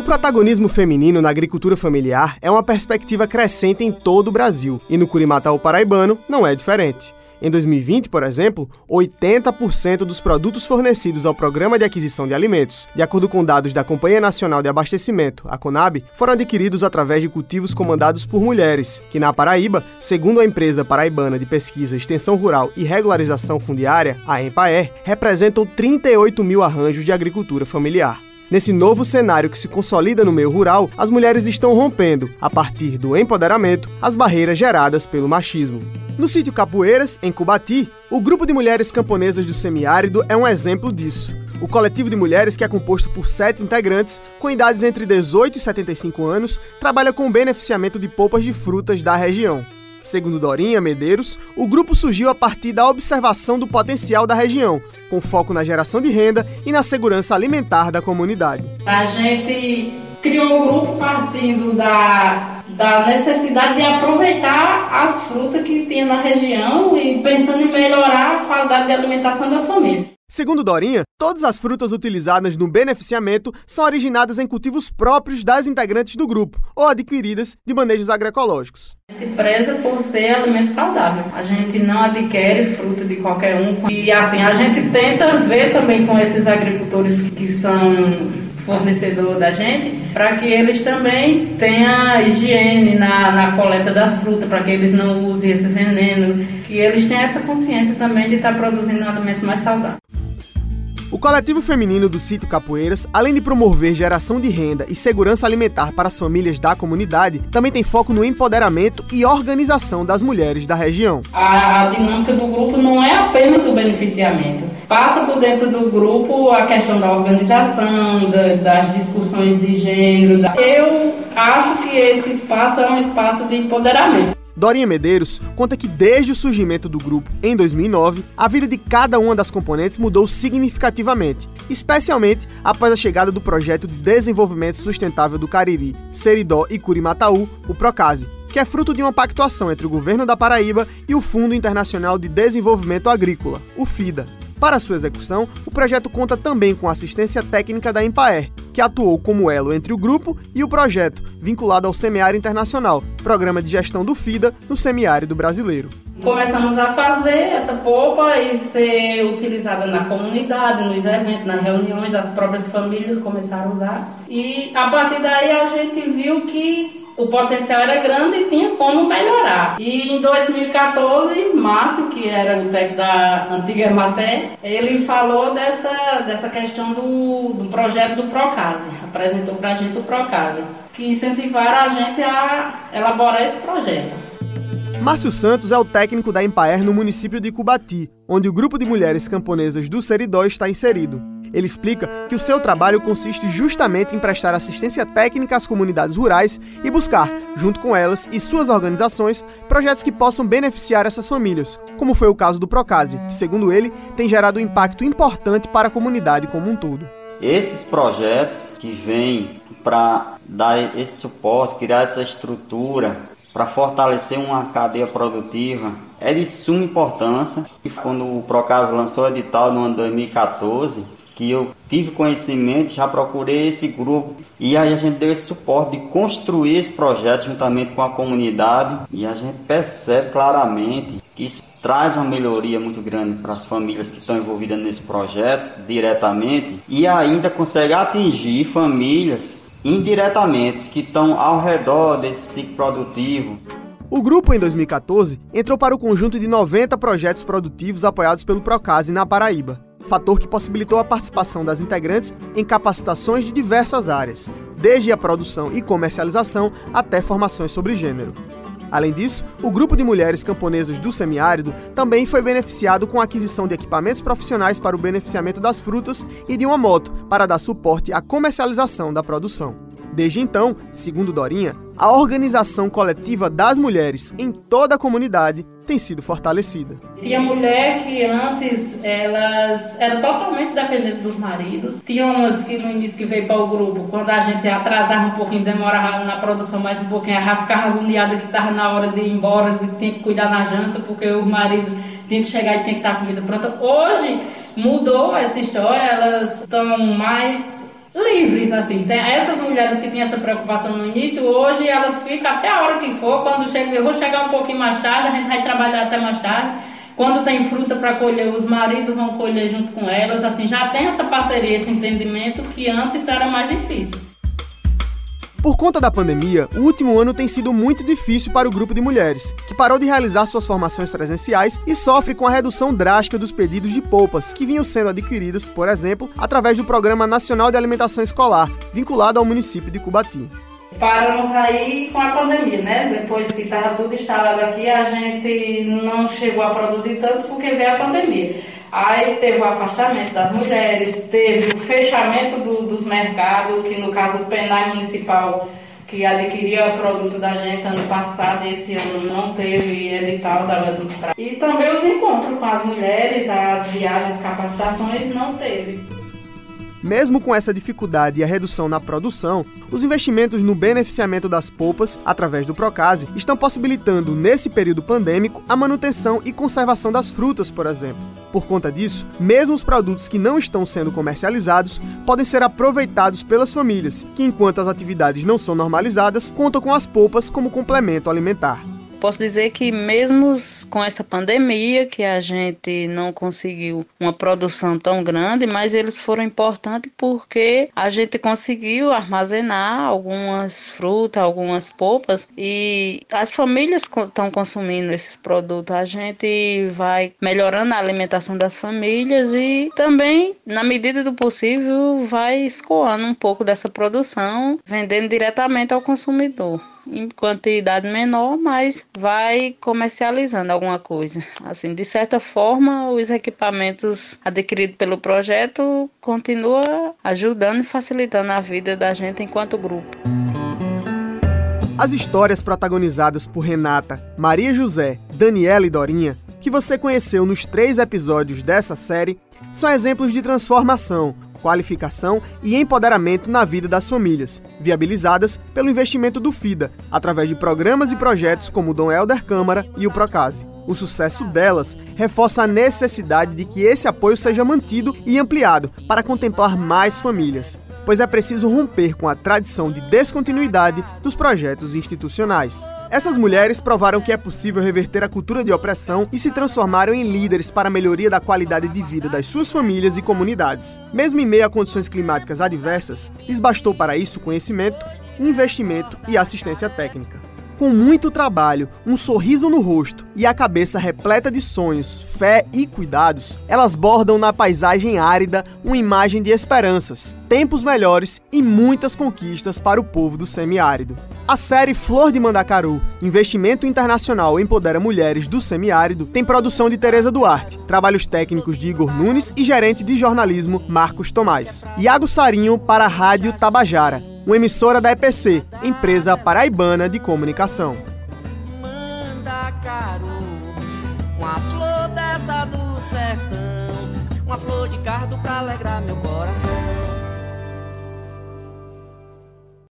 O protagonismo feminino na agricultura familiar é uma perspectiva crescente em todo o Brasil, e no Curimatau paraibano não é diferente. Em 2020, por exemplo, 80% dos produtos fornecidos ao Programa de Aquisição de Alimentos, de acordo com dados da Companhia Nacional de Abastecimento, a CONAB, foram adquiridos através de cultivos comandados por mulheres, que na Paraíba, segundo a empresa paraibana de pesquisa, extensão rural e regularização fundiária, a EMPAER, representam 38 mil arranjos de agricultura familiar. Nesse novo cenário que se consolida no meio rural, as mulheres estão rompendo, a partir do empoderamento, as barreiras geradas pelo machismo. No sítio Capoeiras, em Cubati, o grupo de mulheres camponesas do semiárido é um exemplo disso. O coletivo de mulheres, que é composto por sete integrantes, com idades entre 18 e 75 anos, trabalha com o beneficiamento de polpas de frutas da região. Segundo Dorinha Medeiros, o grupo surgiu a partir da observação do potencial da região, com foco na geração de renda e na segurança alimentar da comunidade. A gente criou o grupo partindo da, da necessidade de aproveitar as frutas que tinha na região e pensando em melhorar a qualidade de alimentação das famílias. Segundo Dorinha, todas as frutas utilizadas no beneficiamento são originadas em cultivos próprios das integrantes do grupo ou adquiridas de manejos agroecológicos. Gente preza por ser alimento saudável. A gente não adquire fruta de qualquer um. E assim, a gente tenta ver também com esses agricultores que são fornecedor da gente, para que eles também tenham higiene na, na coleta das frutas, para que eles não usem esse veneno, que eles tenham essa consciência também de estar produzindo um alimento mais saudável. O coletivo feminino do sítio Capoeiras, além de promover geração de renda e segurança alimentar para as famílias da comunidade, também tem foco no empoderamento e organização das mulheres da região. A, dinâmica do grupo não é apenas o beneficiamento. Passa por dentro do grupo a questão da organização, da, das discussões de gênero. Eu acho que esse espaço é um espaço de empoderamento. Dorinha Medeiros conta que desde o surgimento do grupo em 2009, a vida de cada uma das componentes mudou significativamente, especialmente após a chegada do projeto de desenvolvimento sustentável do Cariri, Seridó e Curimataú, o Procase, que é fruto de uma pactuação entre o governo da Paraíba e o Fundo Internacional de Desenvolvimento Agrícola, o FIDA. Para sua execução, o projeto conta também com assistência técnica da Empaer, que atuou como elo entre o grupo e o projeto, vinculado ao Semiário Internacional, programa de gestão do FIDA no semiárido brasileiro. Começamos a fazer essa polpa e ser utilizada na comunidade, nos eventos, nas reuniões, as próprias famílias começaram a usar. E a partir daí a gente viu que o potencial era grande e tinha como melhorar. E em 2014, Márcio, que era o técnico da antiga Ematé, ele falou dessa, dessa questão do, do projeto do Procase, apresentou para a gente o Procase, que incentivaram a gente a elaborar esse projeto. Márcio Santos é o técnico da Empaer no município de Cubati, onde o grupo de mulheres camponesas do Seridó está inserido. Ele explica que o seu trabalho consiste justamente em prestar assistência técnica às comunidades rurais e buscar, junto com elas e suas organizações, projetos que possam beneficiar essas famílias, como foi o caso do Procase, que, segundo ele, tem gerado um impacto importante para a comunidade como um todo. Esses projetos que vêm para dar esse suporte, criar essa estrutura, para fortalecer uma cadeia produtiva, é de suma importância. E quando o Procase lançou o edital no ano 2014, que eu tive conhecimento, já procurei esse grupo. E aí a gente deu esse suporte de construir esse projeto juntamente com a comunidade. E a gente percebe claramente que isso traz uma melhoria muito grande para as famílias que estão envolvidas nesse projeto diretamente e ainda consegue atingir famílias indiretamente que estão ao redor desse ciclo produtivo. O grupo, em 2014, entrou para o conjunto de 90 projetos produtivos apoiados pelo Procase na Paraíba fator que possibilitou a participação das integrantes em capacitações de diversas áreas, desde a produção e comercialização até formações sobre gênero. Além disso, o grupo de mulheres camponesas do semiárido também foi beneficiado com a aquisição de equipamentos profissionais para o beneficiamento das frutas e de uma moto para dar suporte à comercialização da produção. Desde então, segundo Dorinha, a organização coletiva das mulheres em toda a comunidade tem sido fortalecida. Tinha mulher que antes elas eram totalmente dependentes dos maridos. Tinha umas que no início que veio para o grupo, quando a gente atrasava um pouquinho, demorava na produção mais um pouquinho, ela ficava agoniada que estava na hora de ir embora, de ter que cuidar na janta, porque o marido tinha que chegar e tinha que estar a comida pronta. Hoje mudou essa história, elas estão mais livres, assim. Tem essas mulheres que tinham essa preocupação no início, hoje elas ficam até a hora que for, quando chega, eu vou chegar um pouquinho mais tarde, a gente vai trabalhar até mais tarde. Quando tem fruta para colher, os maridos vão colher junto com elas, assim, já tem essa parceria, esse entendimento que antes era mais difícil. Por conta da pandemia, o último ano tem sido muito difícil para o grupo de mulheres, que parou de realizar suas formações presenciais e sofre com a redução drástica dos pedidos de polpas que vinham sendo adquiridas, por exemplo, através do Programa Nacional de Alimentação Escolar, vinculado ao município de Cubati. Paramos aí com a pandemia, né? Depois que estava tudo instalado aqui, a gente não chegou a produzir tanto porque veio a pandemia. Aí teve o afastamento das mulheres, teve o fechamento do, dos mercados, que no caso o PENAI Municipal, que adquiria o produto da gente ano passado, esse ano não teve edital da E também os encontros com as mulheres, as viagens, capacitações, não teve. Mesmo com essa dificuldade e a redução na produção, os investimentos no beneficiamento das polpas, através do Procase, estão possibilitando, nesse período pandêmico, a manutenção e conservação das frutas, por exemplo. Por conta disso, mesmo os produtos que não estão sendo comercializados podem ser aproveitados pelas famílias, que enquanto as atividades não são normalizadas, contam com as polpas como complemento alimentar. Posso dizer que mesmo com essa pandemia, que a gente não conseguiu uma produção tão grande, mas eles foram importantes porque a gente conseguiu armazenar algumas frutas, algumas polpas e as famílias estão consumindo esses produtos. A gente vai melhorando a alimentação das famílias e também, na medida do possível, vai escoando um pouco dessa produção, vendendo diretamente ao consumidor em quantidade menor, mas vai comercializando alguma coisa. Assim, de certa forma, os equipamentos adquiridos pelo projeto continuam ajudando e facilitando a vida da gente enquanto grupo. As histórias protagonizadas por Renata, Maria José, Daniela e Dorinha, que você conheceu nos três episódios dessa série, são exemplos de transformação, qualificação e empoderamento na vida das famílias, viabilizadas pelo investimento do FIDA, através de programas e projetos como o Dom Helder Câmara e o Procase. O sucesso delas reforça a necessidade de que esse apoio seja mantido e ampliado para contemplar mais famílias, pois é preciso romper com a tradição de descontinuidade dos projetos institucionais. Essas mulheres provaram que é possível reverter a cultura de opressão e se transformaram em líderes para a melhoria da qualidade de vida das suas famílias e comunidades. Mesmo em meio a condições climáticas adversas, lhes bastou para isso conhecimento, investimento e assistência técnica. Com muito trabalho, um sorriso no rosto e a cabeça repleta de sonhos, fé e cuidados, elas bordam na paisagem árida uma imagem de esperanças, tempos melhores e muitas conquistas para o povo do semiárido. A série Flor de Mandacaru, investimento internacional empodera mulheres do semiárido, tem produção de Tereza Duarte, trabalhos técnicos de Igor Nunes e gerente de jornalismo Marcos Tomás. Iago Sarinho para a Rádio Tabajara uma emissora da EPC, empresa paraibana de comunicação. uma flor dessa do sertão, uma flor de cardo pra alegrar meu coração.